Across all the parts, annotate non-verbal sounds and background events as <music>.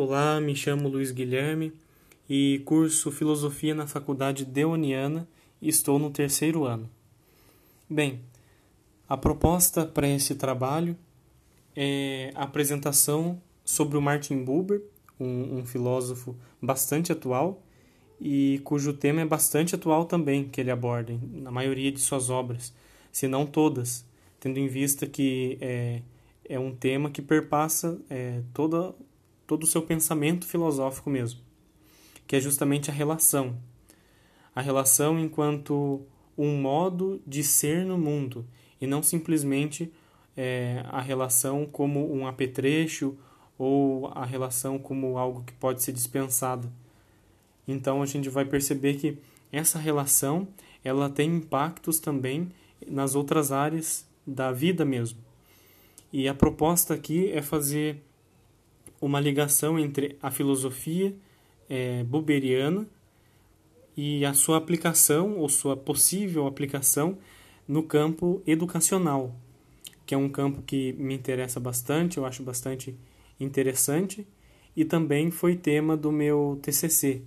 Olá, me chamo Luiz Guilherme e curso Filosofia na Faculdade Deoniana e estou no terceiro ano. Bem, a proposta para esse trabalho é a apresentação sobre o Martin Buber, um, um filósofo bastante atual e cujo tema é bastante atual também que ele aborda na maioria de suas obras, se não todas, tendo em vista que é, é um tema que perpassa é, toda, todo o seu pensamento filosófico mesmo, que é justamente a relação. A relação enquanto um modo de ser no mundo e não simplesmente é, a relação como um apetrecho ou a relação como algo que pode ser dispensado. Então a gente vai perceber que essa relação ela tem impactos também nas outras áreas da vida mesmo. E a proposta aqui é fazer uma ligação entre a filosofia é, buberiana e a sua aplicação ou sua possível aplicação no campo educacional, que é um campo que me interessa bastante, eu acho bastante interessante e também foi tema do meu TCC,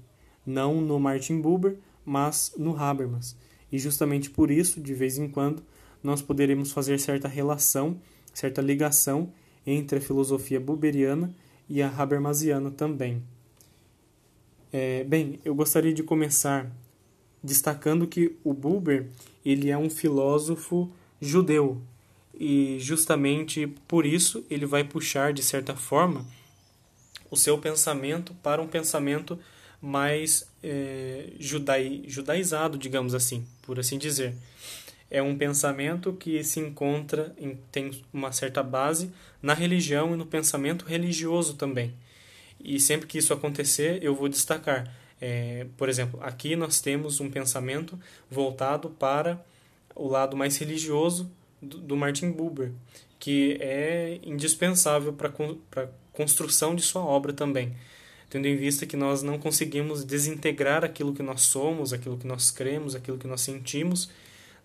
não no Martin Buber, mas no Habermas. E justamente por isso, de vez em quando, nós poderemos fazer certa relação, certa ligação entre a filosofia buberiana e a habermasiana também. É, bem, eu gostaria de começar destacando que o Buber ele é um filósofo judeu e justamente por isso ele vai puxar de certa forma o seu pensamento para um pensamento mais é, judai, judaizado, digamos assim, por assim dizer. É um pensamento que se encontra, em, tem uma certa base na religião e no pensamento religioso também. E sempre que isso acontecer, eu vou destacar. É, por exemplo, aqui nós temos um pensamento voltado para o lado mais religioso do, do Martin Buber, que é indispensável para a construção de sua obra também, tendo em vista que nós não conseguimos desintegrar aquilo que nós somos, aquilo que nós cremos, aquilo que nós sentimos,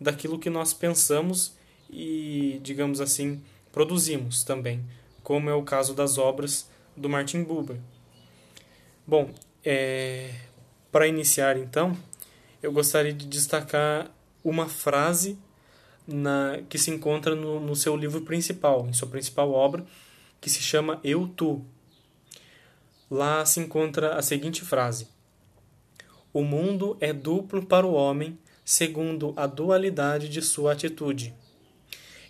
daquilo que nós pensamos e, digamos assim, produzimos também, como é o caso das obras do Martin Buber. Bom, é, para iniciar então, eu gostaria de destacar uma frase na, que se encontra no, no seu livro principal, em sua principal obra, que se chama Eu Tu. Lá se encontra a seguinte frase: O mundo é duplo para o homem, segundo a dualidade de sua atitude.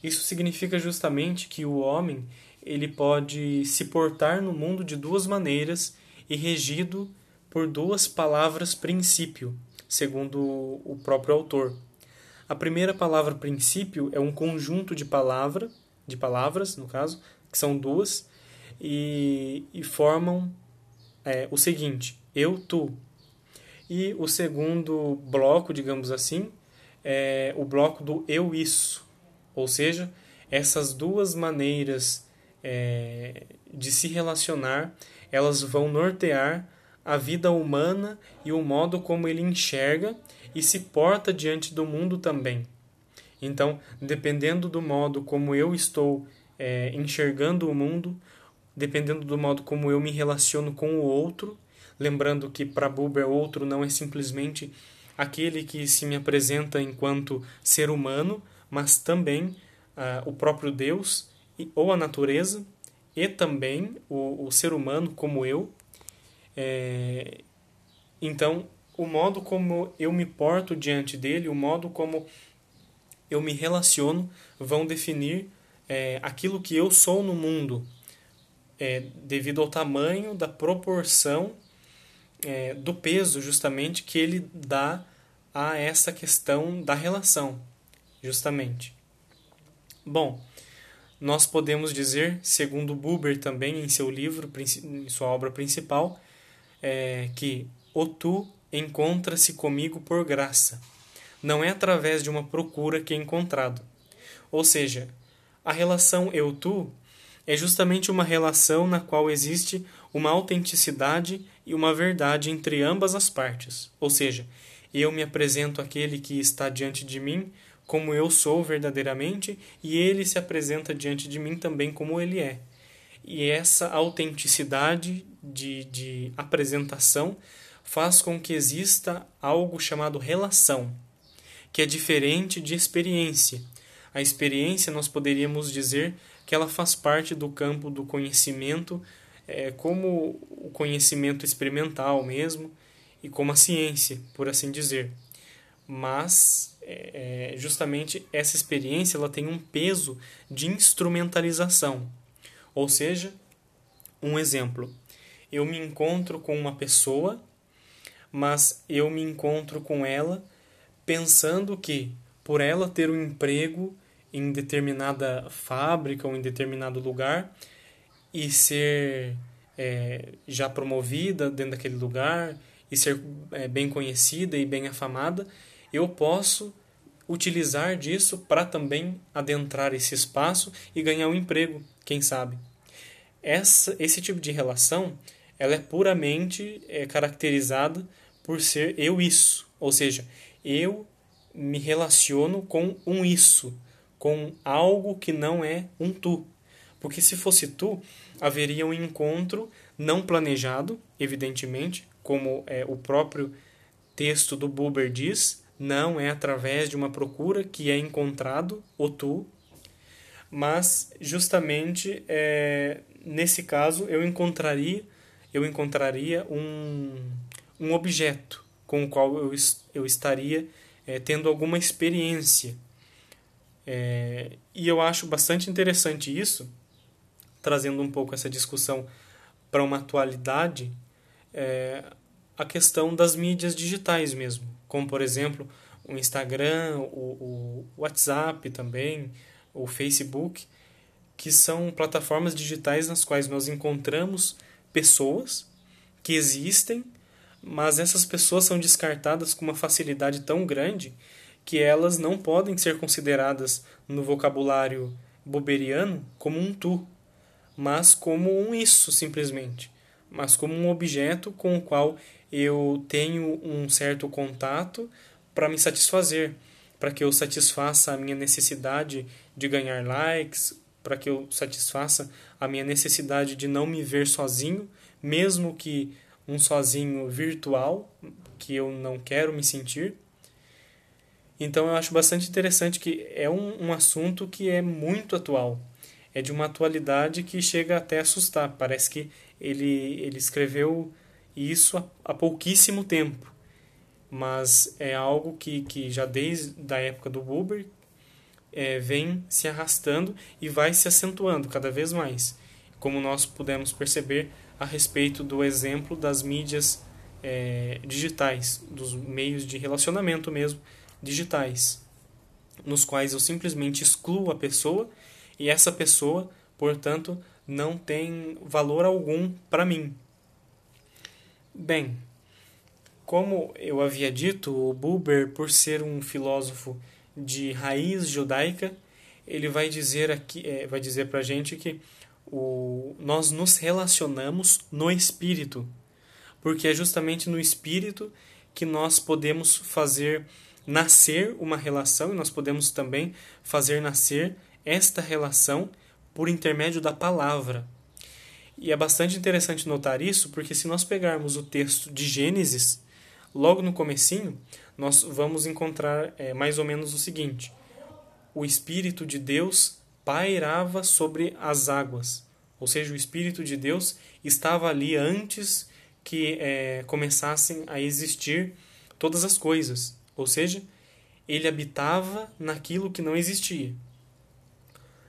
Isso significa justamente que o homem ele pode se portar no mundo de duas maneiras e regido por duas palavras princípio, segundo o próprio autor. A primeira palavra princípio é um conjunto de palavra, de palavras, no caso, que são duas, e, e formam é, o seguinte: eu, tu. E o segundo bloco, digamos assim, é o bloco do eu, isso. Ou seja, essas duas maneiras é, de se relacionar, elas vão nortear a vida humana e o modo como ele enxerga e se porta diante do mundo também. Então, dependendo do modo como eu estou é, enxergando o mundo, dependendo do modo como eu me relaciono com o outro, lembrando que para Buber outro não é simplesmente aquele que se me apresenta enquanto ser humano, mas também uh, o próprio Deus e, ou a natureza e também o, o ser humano como eu. É, então, o modo como eu me porto diante dele, o modo como eu me relaciono, vão definir é, aquilo que eu sou no mundo, é, devido ao tamanho da proporção é, do peso, justamente, que ele dá a essa questão da relação, justamente. Bom, nós podemos dizer, segundo Buber também em seu livro, em sua obra principal, é, que o tu encontra-se comigo por graça. Não é através de uma procura que é encontrado. Ou seja, a relação eu-tu é justamente uma relação na qual existe uma autenticidade e uma verdade entre ambas as partes. Ou seja, eu me apresento àquele que está diante de mim como eu sou verdadeiramente e ele se apresenta diante de mim também como ele é. E essa autenticidade de, de apresentação faz com que exista algo chamado relação, que é diferente de experiência. A experiência, nós poderíamos dizer que ela faz parte do campo do conhecimento, é, como o conhecimento experimental mesmo, e como a ciência, por assim dizer. Mas, é, é justamente, essa experiência ela tem um peso de instrumentalização. Ou seja, um exemplo, eu me encontro com uma pessoa, mas eu me encontro com ela pensando que, por ela ter um emprego em determinada fábrica ou em determinado lugar e ser é, já promovida dentro daquele lugar e ser é, bem conhecida e bem afamada, eu posso utilizar disso para também adentrar esse espaço e ganhar um emprego, quem sabe. Essa, esse tipo de relação ela é puramente é, caracterizada por ser eu isso, ou seja, eu me relaciono com um isso, com algo que não é um tu. Porque se fosse tu, haveria um encontro não planejado, evidentemente, como é, o próprio texto do Buber diz, não é através de uma procura que é encontrado o tu, mas justamente é, nesse caso eu encontraria eu encontraria um, um objeto com o qual eu, eu estaria é, tendo alguma experiência. É, e eu acho bastante interessante isso, trazendo um pouco essa discussão para uma atualidade, é, a questão das mídias digitais mesmo, como por exemplo o Instagram, o, o WhatsApp também, o Facebook, que são plataformas digitais nas quais nós encontramos pessoas que existem, mas essas pessoas são descartadas com uma facilidade tão grande que elas não podem ser consideradas no vocabulário boberiano como um tu, mas como um isso simplesmente, mas como um objeto com o qual eu tenho um certo contato para me satisfazer, para que eu satisfaça a minha necessidade de ganhar likes, para que eu satisfaça a minha necessidade de não me ver sozinho, mesmo que um sozinho virtual, que eu não quero me sentir. Então eu acho bastante interessante que é um, um assunto que é muito atual. É de uma atualidade que chega até a assustar. Parece que ele, ele escreveu isso há, pouquíssimo tempo. Mas é algo que, que já desde a época do Buber é, vem se arrastando e vai se acentuando cada vez mais, como nós pudemos perceber a respeito do exemplo das mídias é, digitais, dos meios de relacionamento mesmo digitais, nos quais eu simplesmente excluo a pessoa e essa pessoa, portanto, não tem valor algum para mim. Bem, como eu havia dito, o Buber, por ser um filósofo de raiz judaica, ele vai dizer aqui, é, vai dizer para gente que o, nós nos relacionamos no espírito, porque é justamente no espírito que nós podemos fazer nascer uma relação e nós podemos também fazer nascer esta relação por intermédio da palavra. E é bastante interessante notar isso, porque se nós pegarmos o texto de Gênesis, logo no comecinho, nós vamos encontrar é, mais ou menos o seguinte: o Espírito de Deus pairava sobre as águas, ou seja, o Espírito de Deus estava ali antes que é, começassem a existir todas as coisas, ou seja, ele habitava naquilo que não existia.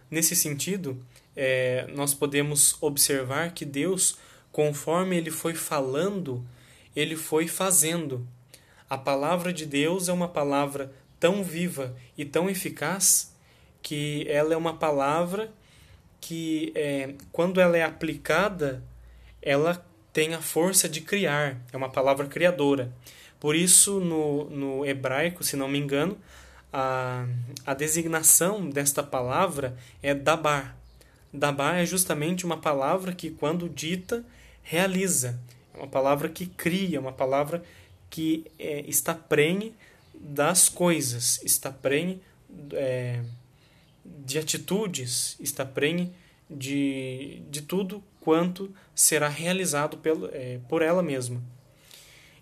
Nesse sentido, é, nós podemos observar que Deus, conforme ele foi falando, ele foi fazendo. A palavra de Deus é uma palavra tão viva e tão eficaz que ela é uma palavra que, é, quando ela é aplicada, ela tem a força de criar, é uma palavra criadora. Por isso, no, no hebraico, se não me engano, a, a designação desta palavra é dabar. Dabar é justamente uma palavra que, quando dita, realiza. É uma palavra que cria, uma palavra que é, está prenhe das coisas, está prenhe é, de atitudes, está prenhe de, de tudo quanto será realizado pelo, é, por ela mesma.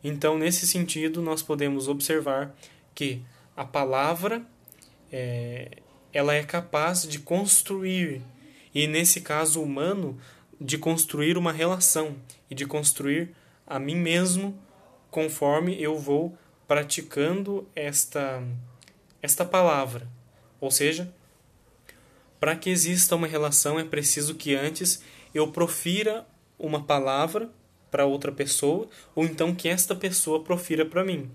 Então, nesse sentido, nós podemos observar que a palavra é, ela é capaz de construir, e nesse caso humano, de construir uma relação e de construir a mim mesmo conforme eu vou praticando esta esta palavra. Ou seja, para que exista uma relação é preciso que antes eu profira uma palavra para outra pessoa, ou então que esta pessoa profira para mim.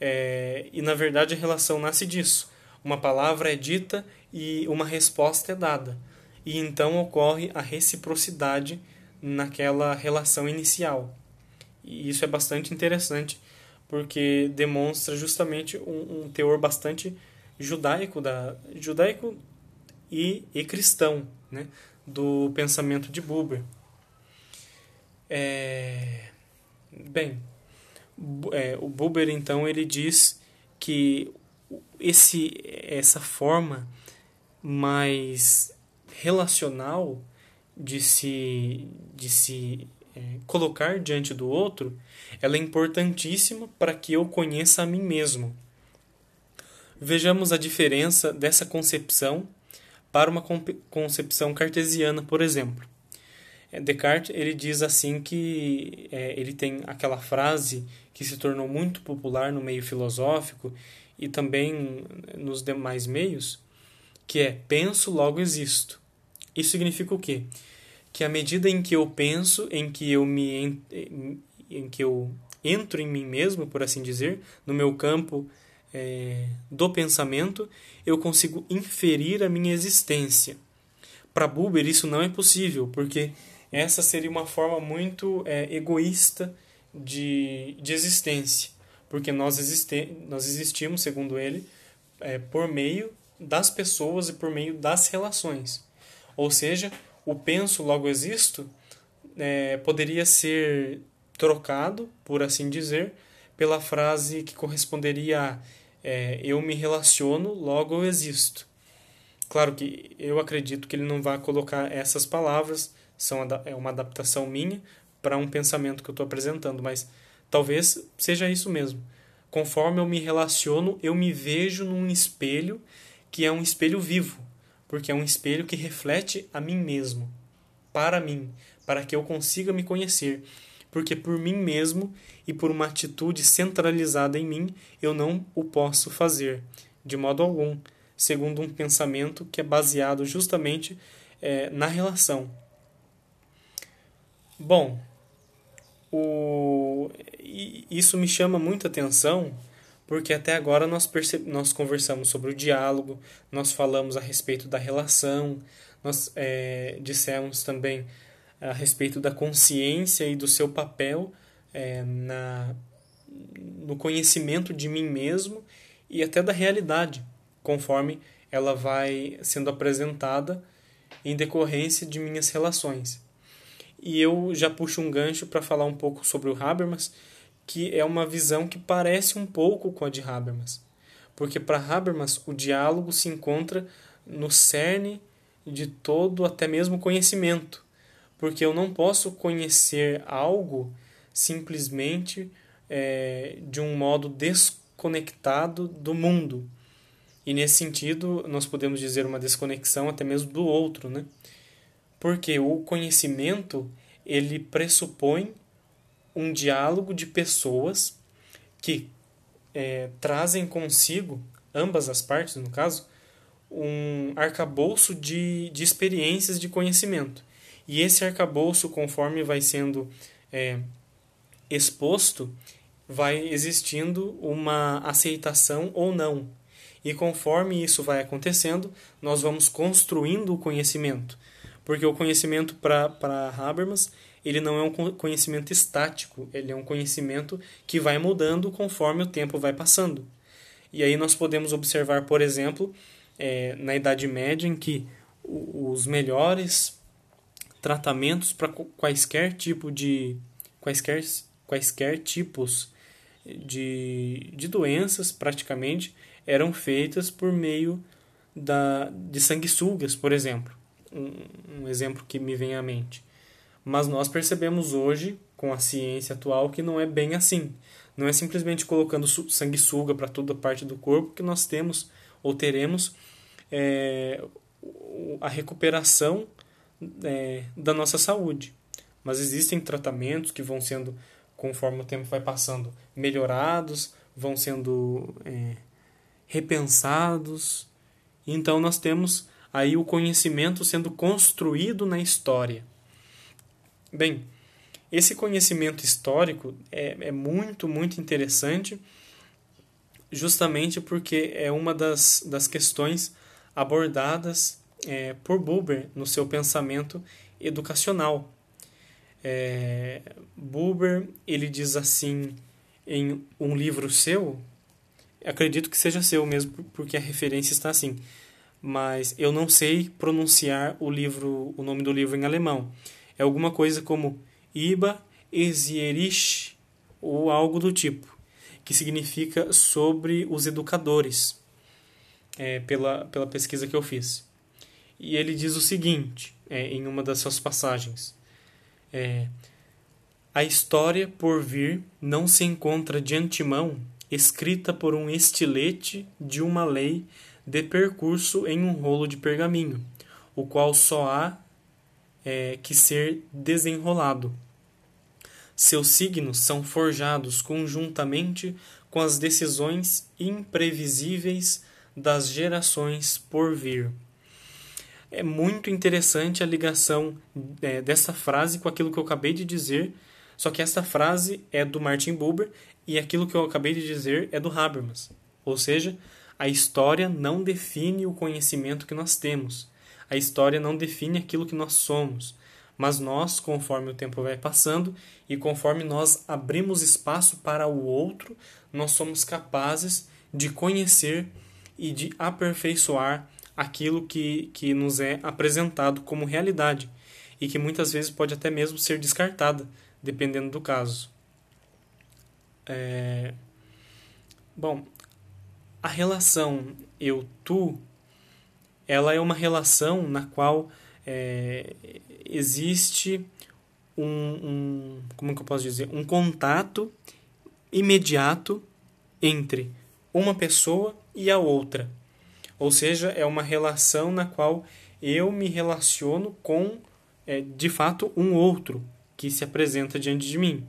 É, e na verdade a relação nasce disso. Uma palavra é dita e uma resposta é dada. E então ocorre a reciprocidade naquela relação inicial. E isso é bastante interessante porque demonstra justamente um, um teor bastante judaico da judaico e, e cristão, né, do pensamento de Buber. É, bem, é, o Buber então ele diz que esse essa forma mais relacional de se de se é, colocar diante do outro ela é importantíssima para que eu conheça a mim mesmo. Vejamos a diferença dessa concepção para uma concepção cartesiana por exemplo Descartes ele diz assim que é, ele tem aquela frase que se tornou muito popular no meio filosófico e também nos demais meios, que é penso, logo existo. Isso significa o quê? Que à medida em que eu penso, em que eu me em que eu entro em mim mesmo, por assim dizer, no meu campo é, do pensamento, eu consigo inferir a minha existência. Para Buber isso não é possível, porque essa seria uma forma muito é, egoísta de, de existência porque nós, existe, nós existimos, segundo ele, é, por meio das pessoas e por meio das relações. Ou seja, o penso, logo existo, é, poderia ser trocado, por assim dizer, pela frase que corresponderia a é, eu me relaciono, logo eu existo. Claro que eu acredito que ele não vai colocar essas palavras, são é uma adaptação minha para um pensamento que eu estou apresentando, mas Talvez seja isso mesmo. Conforme eu me relaciono, eu me vejo num espelho que é um espelho vivo, porque é um espelho que reflete a mim mesmo, para mim, para que eu consiga me conhecer. Porque por mim mesmo e por uma atitude centralizada em mim, eu não o posso fazer, de modo algum, segundo um pensamento que é baseado justamente é, na relação. Bom, o, isso me chama muita atenção porque até agora nós, nós conversamos sobre o diálogo, nós falamos a respeito da relação, nós é, dissemos também a respeito da consciência e do seu papel é, na, no conhecimento de mim mesmo e até da realidade, conforme ela vai sendo apresentada em decorrência de minhas relações. E eu já puxo um gancho para falar um pouco sobre o Habermas, que é uma visão que parece um pouco com a de Habermas. Porque para Habermas o diálogo se encontra no cerne de todo, até mesmo conhecimento. Porque eu não posso conhecer algo simplesmente é, de um modo desconectado do mundo. E nesse sentido, nós podemos dizer uma desconexão até mesmo do outro, né? Porque o conhecimento ele pressupõe um diálogo de pessoas que é, trazem consigo, ambas as partes no caso, um arcabouço de, de experiências de conhecimento. E esse arcabouço, conforme vai sendo é, exposto, vai existindo uma aceitação ou não. E conforme isso vai acontecendo, nós vamos construindo o conhecimento porque o conhecimento para Habermas ele não é um conhecimento estático, ele é um conhecimento que vai mudando conforme o tempo vai passando. E aí nós podemos observar, por exemplo, é, na Idade Média, em que os melhores tratamentos para quaisquer tipo de quaisquer, quaisquer tipos de, de doenças praticamente eram feitas por meio da, de sanguessugas, por exemplo um, um exemplo que me vem à mente. Mas nós percebemos hoje, com a ciência atual, que não é bem assim. Não é simplesmente colocando sanguessuga para toda parte do corpo que nós temos ou teremos é, a recuperação é, da nossa saúde. Mas existem tratamentos que vão sendo, conforme o tempo vai passando, melhorados, vão sendo é, repensados. Então nós temos aí o conhecimento sendo construído na história. Bem, esse conhecimento histórico é, é muito, muito interessante, justamente porque é uma das, das questões abordadas é, por Buber no seu pensamento educacional. É, Buber ele diz assim em um livro seu, acredito que seja seu mesmo, porque a referência está assim, mas eu não sei pronunciar o livro, o nome do livro em alemão. É alguma coisa como Iba Ezierich ou algo do tipo, que significa sobre os educadores, é, pela, pela pesquisa que eu fiz. E ele diz o seguinte, é, em uma das suas passagens: é, A história por vir não se encontra de antemão escrita por um estilete de uma lei de percurso em um rolo de pergaminho, o qual só há é, que ser desenrolado. Seus signos são forjados conjuntamente com as decisões imprevisíveis das gerações por vir. É muito interessante a ligação é, dessa frase com aquilo que eu acabei de dizer, só que essa frase é do Martin Buber e aquilo que eu acabei de dizer é do Habermas. Ou seja, a história não define o conhecimento que nós temos. A história não define aquilo que nós somos. Mas nós, conforme o tempo vai passando e conforme nós abrimos espaço para o outro, nós somos capazes de conhecer e de aperfeiçoar aquilo que, que nos é apresentado como realidade e que muitas vezes pode até mesmo ser descartada, dependendo do caso. É... Bom, a relação eu-tu, ela é uma relação na qual é, existe um, um, como que eu posso dizer, um contato imediato entre uma pessoa e a outra. Ou seja, é uma relação na qual eu me relaciono com, é, de fato, um outro que se apresenta diante de mim.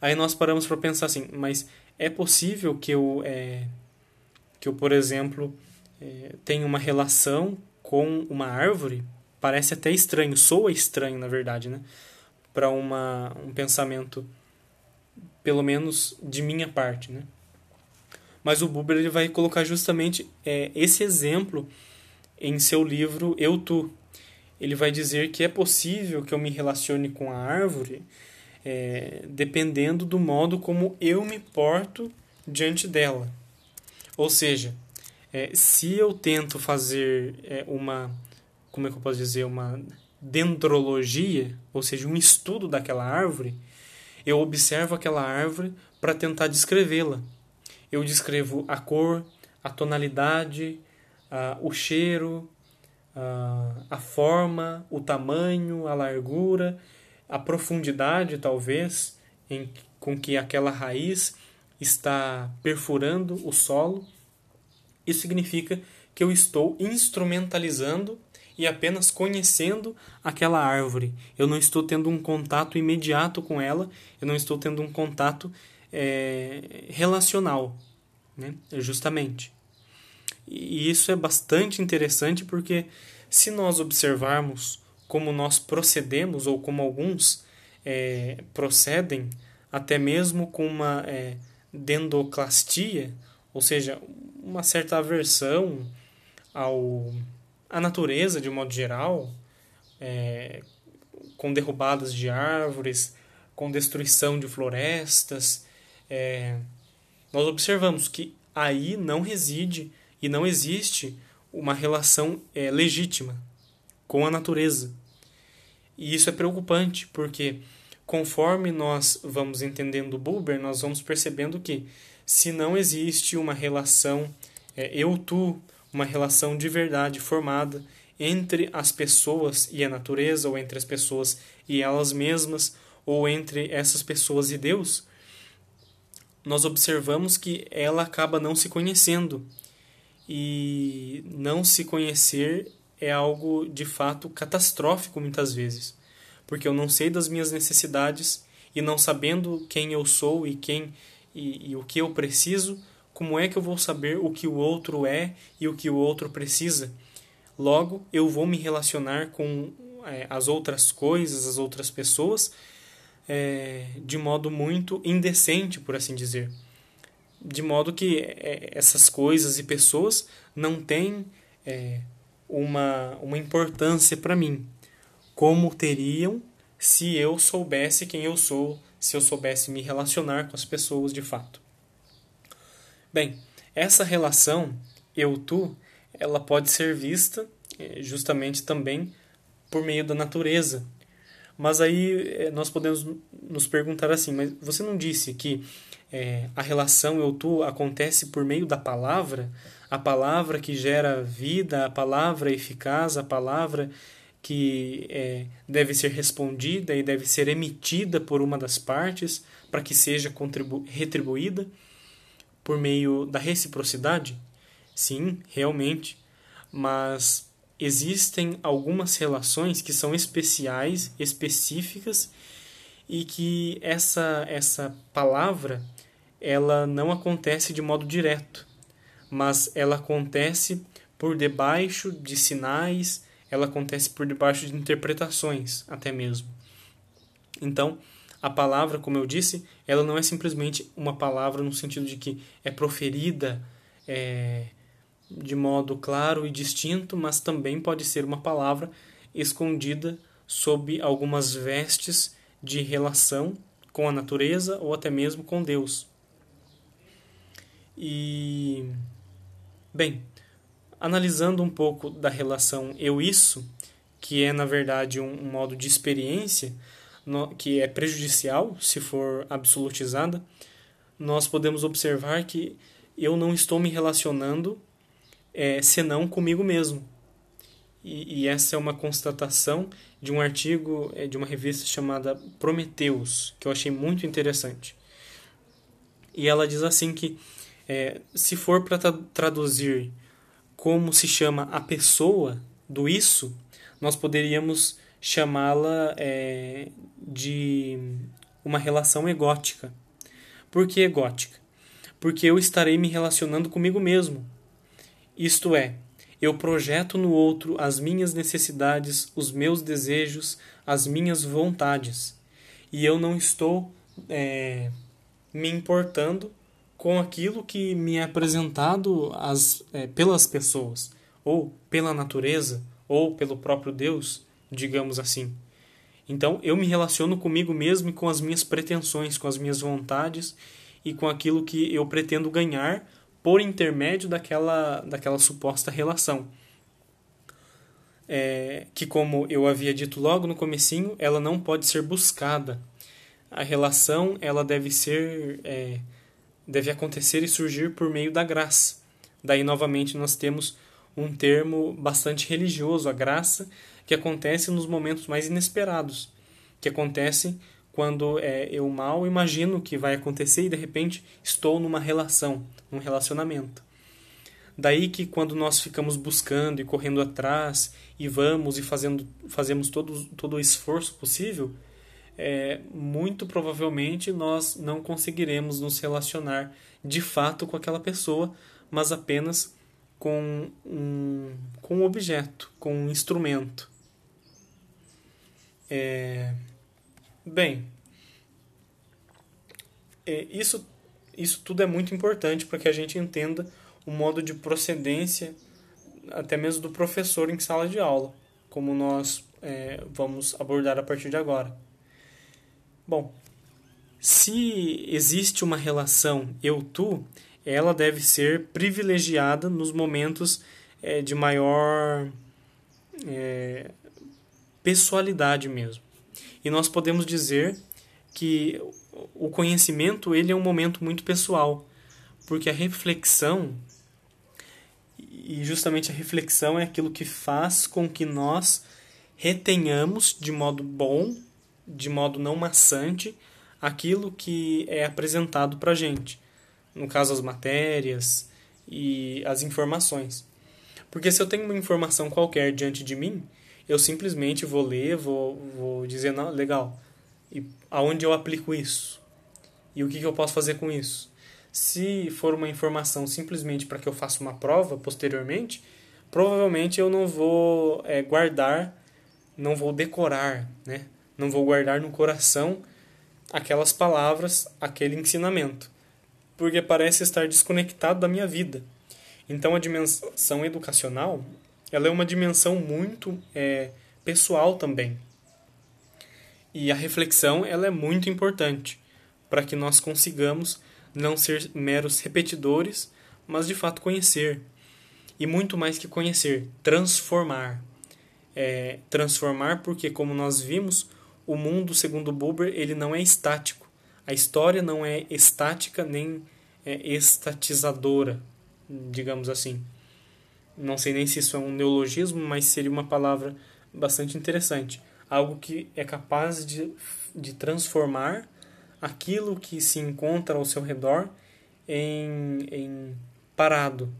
Aí nós paramos para pensar assim, mas é possível que eu, é, que eu por exemplo, é, tenha uma relação com uma árvore? Parece até estranho, soa estranho, na verdade, né? Para um pensamento, pelo menos de minha parte, né? Mas o Buber ele vai colocar justamente é, esse exemplo em seu livro Eu Tu. Ele vai dizer que é possível que eu me relacione com a árvore é, dependendo do modo como eu me porto diante dela. Ou seja, é, se eu tento fazer é, uma, como é que eu posso dizer, uma dendrologia, ou seja, um estudo daquela árvore, eu observo aquela árvore para tentar descrevê-la. Eu descrevo a cor, a tonalidade, a, o cheiro, a, a forma, o tamanho, a largura a profundidade, talvez, em, com que aquela raiz está perfurando o solo. Isso significa que eu estou instrumentalizando e apenas conhecendo aquela árvore. Eu não estou tendo um contato imediato com ela, eu não estou tendo um contato é, relacional, né? justamente. E isso é bastante interessante porque, se nós observarmos como nós procedemos, ou como alguns é, procedem, até mesmo com uma é, dendoclastia, ou seja, uma certa aversão ao, à natureza de modo geral, é, com derrubadas de árvores, com destruição de florestas, é, nós observamos que aí não reside e não existe uma relação é, legítima com a natureza. E isso é preocupante, porque conforme nós vamos entendendo Buber, nós vamos percebendo que se não existe uma relação é, eu-tu, uma relação de verdade formada entre as pessoas e a natureza, ou entre as pessoas e elas mesmas, ou entre essas pessoas e Deus, nós observamos que ela acaba não se conhecendo. E não se conhecer é algo de fato catastrófico muitas vezes, porque eu não sei das minhas necessidades e não sabendo quem eu sou e quem e, e o que eu preciso, como é que eu vou saber o que o outro é e o que o outro precisa? Logo, eu vou me relacionar com é, as outras coisas, as outras pessoas, é, de modo muito indecente, por assim dizer. De modo que é, essas coisas e pessoas não têm é, uma, uma importância para mim, como teriam se eu soubesse quem eu sou, se eu soubesse me relacionar com as pessoas de fato. Bem, essa relação eu-tu, ela pode ser vista é, justamente também por meio da natureza. Mas aí é, nós podemos nos perguntar assim, mas você não disse que é, a relação eu-tu acontece por meio da palavra? A palavra que gera vida, a palavra eficaz, a palavra que é, deve ser respondida e deve ser emitida por uma das partes para que seja retribuída por meio da reciprocidade? Sim, realmente, mas existem algumas relações que são especiais, específicas e que essa essa palavra ela não acontece de modo direto, mas ela acontece por debaixo de sinais ela acontece por debaixo de interpretações, até mesmo. Então, a palavra, como eu disse, ela não é simplesmente uma palavra no sentido de que é proferida é, de modo claro e distinto, mas também pode ser uma palavra escondida sob algumas vestes de relação com a natureza ou até mesmo com Deus. E bem, analisando um pouco da relação eu-isso, que é na verdade um, um modo de experiência no, que é prejudicial se for absolutizada, nós podemos observar que eu não estou me relacionando é, senão comigo mesmo. E, e, essa é uma constatação de um artigo é, de uma revista chamada Prometeus, que eu achei muito interessante. E ela diz assim que é, se for para traduzir como se chama a pessoa do isso, nós poderíamos chamá-la é, de uma relação egótica. Por que egótica? Porque eu estarei me relacionando comigo mesmo. Isto é, eu projeto no outro as minhas necessidades, os meus desejos, as minhas vontades. E eu não estou é, me importando com aquilo que me é apresentado as, é, pelas pessoas, ou pela natureza, ou pelo próprio Deus, digamos assim. Então eu me relaciono comigo mesmo e com as minhas pretensões, com as minhas vontades e com aquilo que eu pretendo ganhar por intermédio daquela, daquela suposta relação. É, que como eu havia dito logo no comecinho, ela não pode ser buscada. A relação ela deve ser é, deve acontecer e surgir por meio da graça. Daí, novamente, nós temos um termo bastante religioso, a graça, que acontece nos momentos mais inesperados, que acontece quando é, eu mal imagino que vai acontecer e de repente estou numa relação, num relacionamento. Daí que quando nós ficamos buscando e correndo atrás e vamos e fazendo, fazemos todo, todo o esforço possível, é, muito provavelmente nós não conseguiremos nos relacionar de fato com aquela pessoa, mas apenas com um, com um objeto, com um instrumento. É, bem, é, isso, isso tudo é muito importante para que a gente entenda o modo de procedência, até mesmo do professor em sala de aula, como nós é, vamos abordar a partir de agora. Bom, se existe uma relação eu-tu, ela deve ser privilegiada nos momentos é, de maior é, pessoalidade mesmo. E nós podemos dizer que o conhecimento ele é um momento muito pessoal, porque a reflexão e justamente a reflexão é aquilo que faz com que nós retenhamos de modo bom, de modo não maçante, aquilo que é apresentado para gente. No caso, as matérias e as informações. Porque se eu tenho uma informação qualquer diante de mim, eu simplesmente vou ler, vou, vou dizer, não, legal, e aonde eu aplico isso? E o que, que eu posso fazer com isso? Se for uma informação simplesmente para que eu faça uma prova posteriormente, provavelmente eu não vou é, guardar, não vou decorar, né? Não vou guardar no coração aquelas palavras, aquele ensinamento, porque parece estar desconectado da minha vida. Então a dimensão educacional ela é uma dimensão muito é, pessoal também. E a reflexão ela é muito importante para que nós consigamos não ser meros repetidores, mas de fato conhecer. E muito mais que conhecer, transformar. É, transformar porque, como nós vimos, o mundo, segundo Buber, ele não é estático. A história não é estática nem é estatizadora, digamos assim. Não sei nem se isso é um neologismo, mas seria uma palavra bastante interessante. Algo que é capaz de, de transformar aquilo que se encontra ao seu redor em, em parado,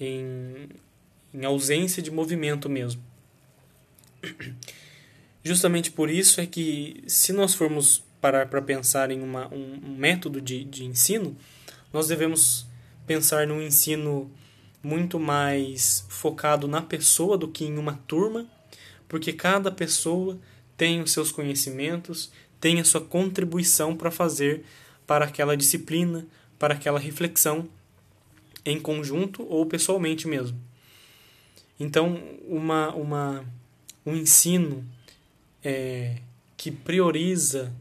em, em ausência de movimento mesmo. Justamente por isso é que, se nós formos parar para pensar em uma, um, método de, de ensino, nós devemos pensar num ensino muito mais focado na pessoa do que em uma turma, porque cada pessoa tem os seus conhecimentos, tem a sua contribuição para fazer para aquela disciplina, para aquela reflexão em conjunto ou pessoalmente mesmo. Então, uma, uma, um ensino é, que prioriza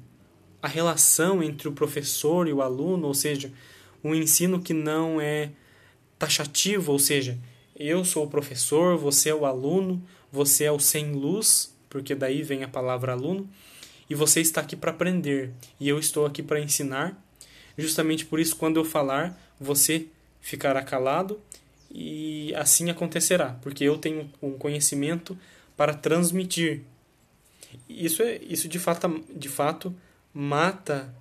a relação entre o professor e o aluno, ou seja, um ensino que não é taxativo, ou seja, eu sou o professor, você é o aluno, você é o sem luz, porque daí vem a palavra aluno, e você está aqui para aprender e eu estou aqui para ensinar. Justamente por isso, quando eu falar, você ficará calado e assim acontecerá, porque eu tenho um conhecimento para transmitir. Isso é isso de fato, de fato mata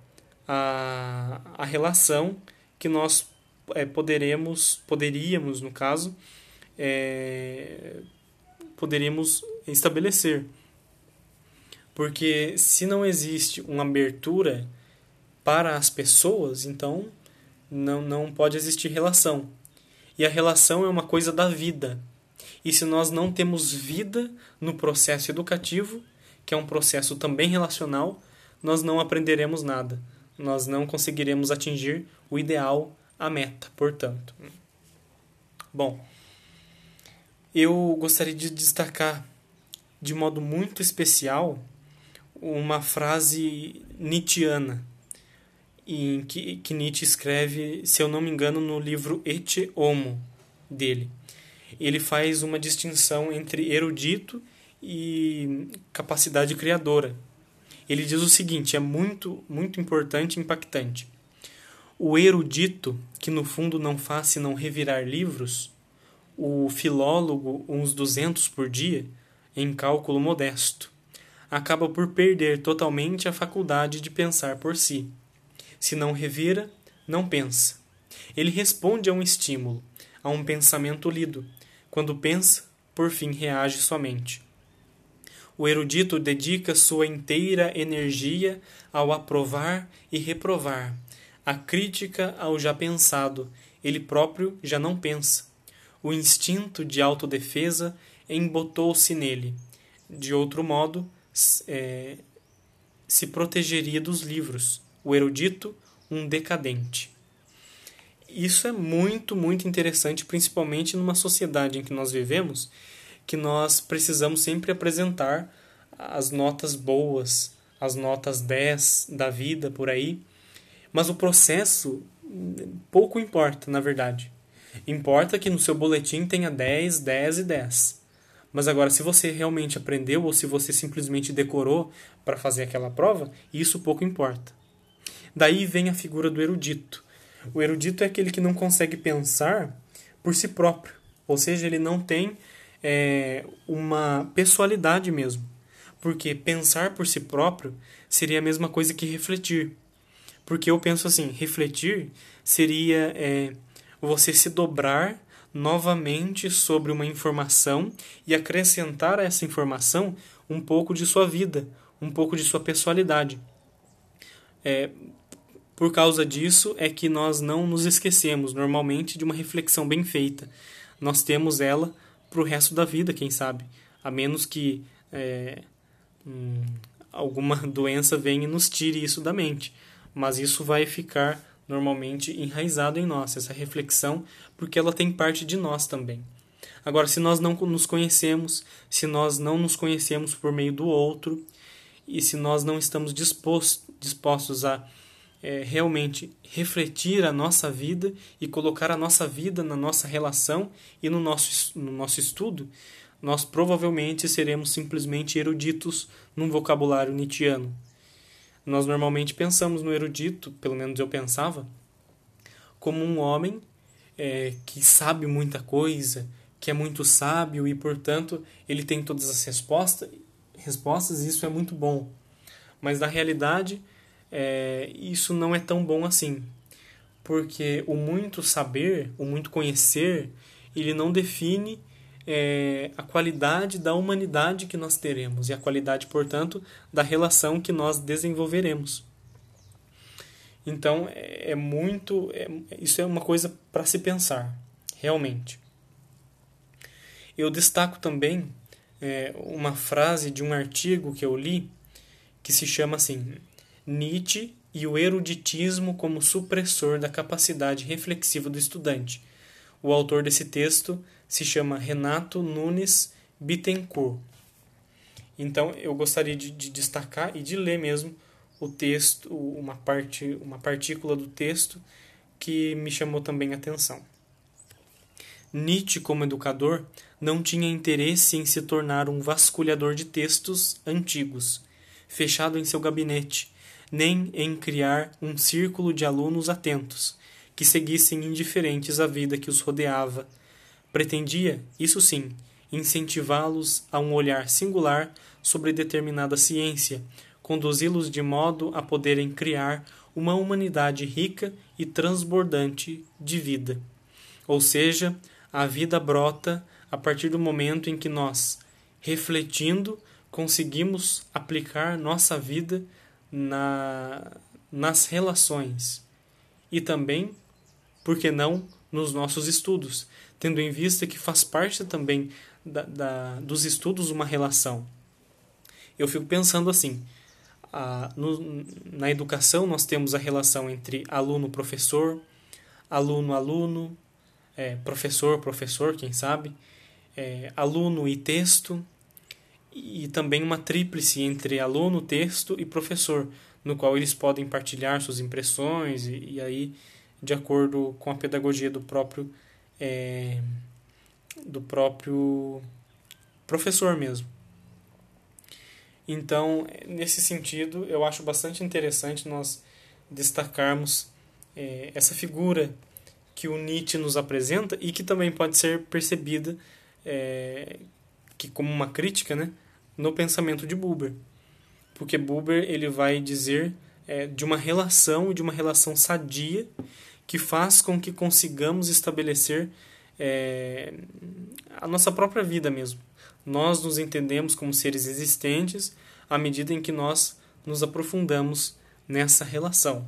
a, a relação que nós é, poderemos poderíamos no caso é, poderíamos estabelecer porque se não existe uma abertura para as pessoas, então não, não pode existir relação. E a relação é uma coisa da vida. E se nós não temos vida no processo educativo, que é um processo também relacional, nós não aprenderemos nada. Nós não conseguiremos atingir o ideal, a meta, portanto. Bom, eu gostaria de destacar de modo muito especial uma frase nietzschiana, em que, que Nietzsche escreve, se eu não me engano, no livro Et Homo dele. Ele faz uma distinção entre erudito capacidade criadora. Ele diz o seguinte, é muito, muito importante e impactante. O erudito, que no fundo não faz senão revirar livros, o filólogo, uns 200 por dia, em cálculo modesto, acaba por perder totalmente a faculdade de pensar por si. Se não revira, não pensa. Ele responde a um estímulo, a um pensamento lido. Quando pensa, por fim reage somente. O erudito dedica sua inteira energia ao aprovar e reprovar, a crítica ao já pensado, ele próprio já não pensa. O instinto de autodefesa embotou-se nele. De outro modo, é, se protegeria dos livros, o erudito, um decadente. Isso é muito, muito interessante, principalmente numa sociedade em que nós vivemos, que nós precisamos sempre apresentar as notas boas, as notas 10 da vida por aí, mas o processo pouco importa, na verdade. Importa que no seu boletim tenha 10, 10 e 10. Mas agora, se você realmente aprendeu ou se você simplesmente decorou para fazer aquela prova, isso pouco importa. Daí vem a figura do erudito. O erudito é aquele que não consegue pensar por si próprio. Ou seja, ele não tem é, uma pessoalidade mesmo. Porque pensar por si próprio seria a mesma coisa que refletir. Porque eu penso assim: refletir seria é, você se dobrar novamente sobre uma informação e acrescentar a essa informação um pouco de sua vida, um pouco de sua pessoalidade. É, por causa disso é que nós não nos esquecemos normalmente de uma reflexão bem feita. Nós temos ela para o resto da vida, quem sabe, a menos que é, hum, alguma <laughs> doença venha e nos tire isso da mente. Mas isso vai ficar normalmente enraizado em nós, essa reflexão, porque ela tem parte de nós também. Agora, se nós não nos conhecemos, se nós não nos conhecemos por meio do outro, e se nós não estamos disposto, dispostos a é, realmente refletir a nossa vida e colocar a nossa vida na nossa relação e no nosso, no nosso estudo, nós provavelmente seremos simplesmente eruditos num vocabulário nietzschiano. Nós normalmente pensamos no erudito, pelo menos eu pensava, como um homem é, que sabe muita coisa, que é muito sábio e, portanto, ele tem todas as respostas, respostas e isso é muito bom. Mas na realidade, é, isso não é tão bom assim. Porque o muito saber, o muito conhecer, ele não define é, a qualidade da humanidade que nós teremos e a qualidade, portanto, da relação que nós desenvolveremos. Então, é, é muito. É, isso é uma coisa para se pensar, realmente. Eu destaco também é, uma frase de um artigo que eu li que se chama assim: Nietzsche e o eruditismo como supressor da capacidade reflexiva do estudante. O autor desse texto se chama Renato Nunes Bittencourt. Então eu gostaria de, de, destacar e de ler mesmo o texto, uma parte, uma partícula do texto que me chamou também a atenção. Nietzsche, como educador, não tinha interesse em se tornar um vasculhador de textos antigos, fechado em seu gabinete, nem em criar um círculo de alunos atentos, que seguissem indiferentes a vida que os rodeava Pretendia, isso sim, incentivá-los a um olhar singular sobre determinada ciência, conduzi-los de modo a poderem criar uma humanidade rica e transbordante de vida. Ou seja, a vida brota a partir do momento em que nós, refletindo, conseguimos aplicar nossa vida na, nas relações e também, por que não, nos nossos estudos, tendo em vista que faz parte também da, da, dos estudos uma relação. Eu fico pensando assim: a, no, na educação nós temos a relação entre aluno-professor, aluno-aluno, é, professor-professor, quem sabe, é, aluno e texto, e também uma tríplice entre aluno, texto e professor, no qual eles podem partilhar suas impressões e, e aí de acordo com a pedagogia do próprio é, do próprio professor mesmo. Então, nesse sentido, eu acho bastante interessante nós destacarmos é, essa figura que o Nietzsche nos apresenta e que também pode ser percebida é, que como uma crítica né, no pensamento de Buber. Porque Buber ele vai dizer é, de uma relação, de uma relação sadia que faz com que consigamos estabelecer é, a nossa própria vida mesmo. Nós nos entendemos como seres existentes à medida em que nós nos aprofundamos nessa relação.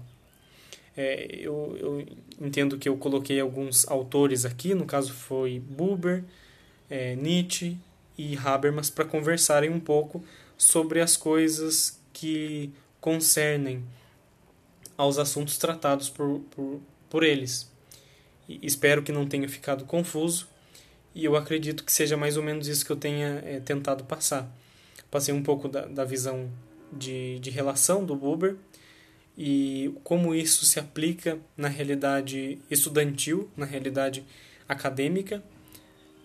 É, eu, eu, entendo que eu coloquei alguns autores aqui, no caso foi Buber, é, Nietzsche e Habermas, para conversarem um pouco sobre as coisas que concernem aos assuntos tratados por, por, por eles. E espero que não tenha ficado confuso e eu acredito que seja mais ou menos isso que eu tenha é, tentado passar. Passei um pouco da, da visão de, de relação do Buber e como isso se aplica na realidade estudantil, na realidade acadêmica,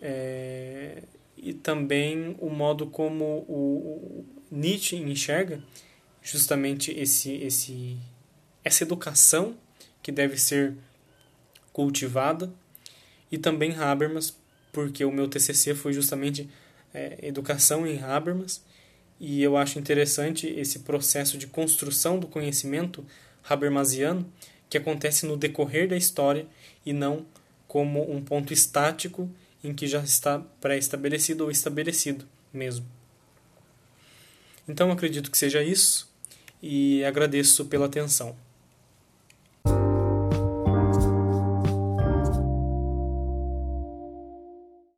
é, e também o modo como o, Nietzsche enxerga justamente esse, esse, essa educação que deve ser cultivada, e também Habermas porque o meu TCC foi justamente é, Educação em Habermas, e eu acho interessante esse processo de construção do conhecimento habermasiano que acontece no decorrer da história e não como um ponto estático em que já está pré-estabelecido ou estabelecido mesmo. Então acredito que seja isso e agradeço pela atenção.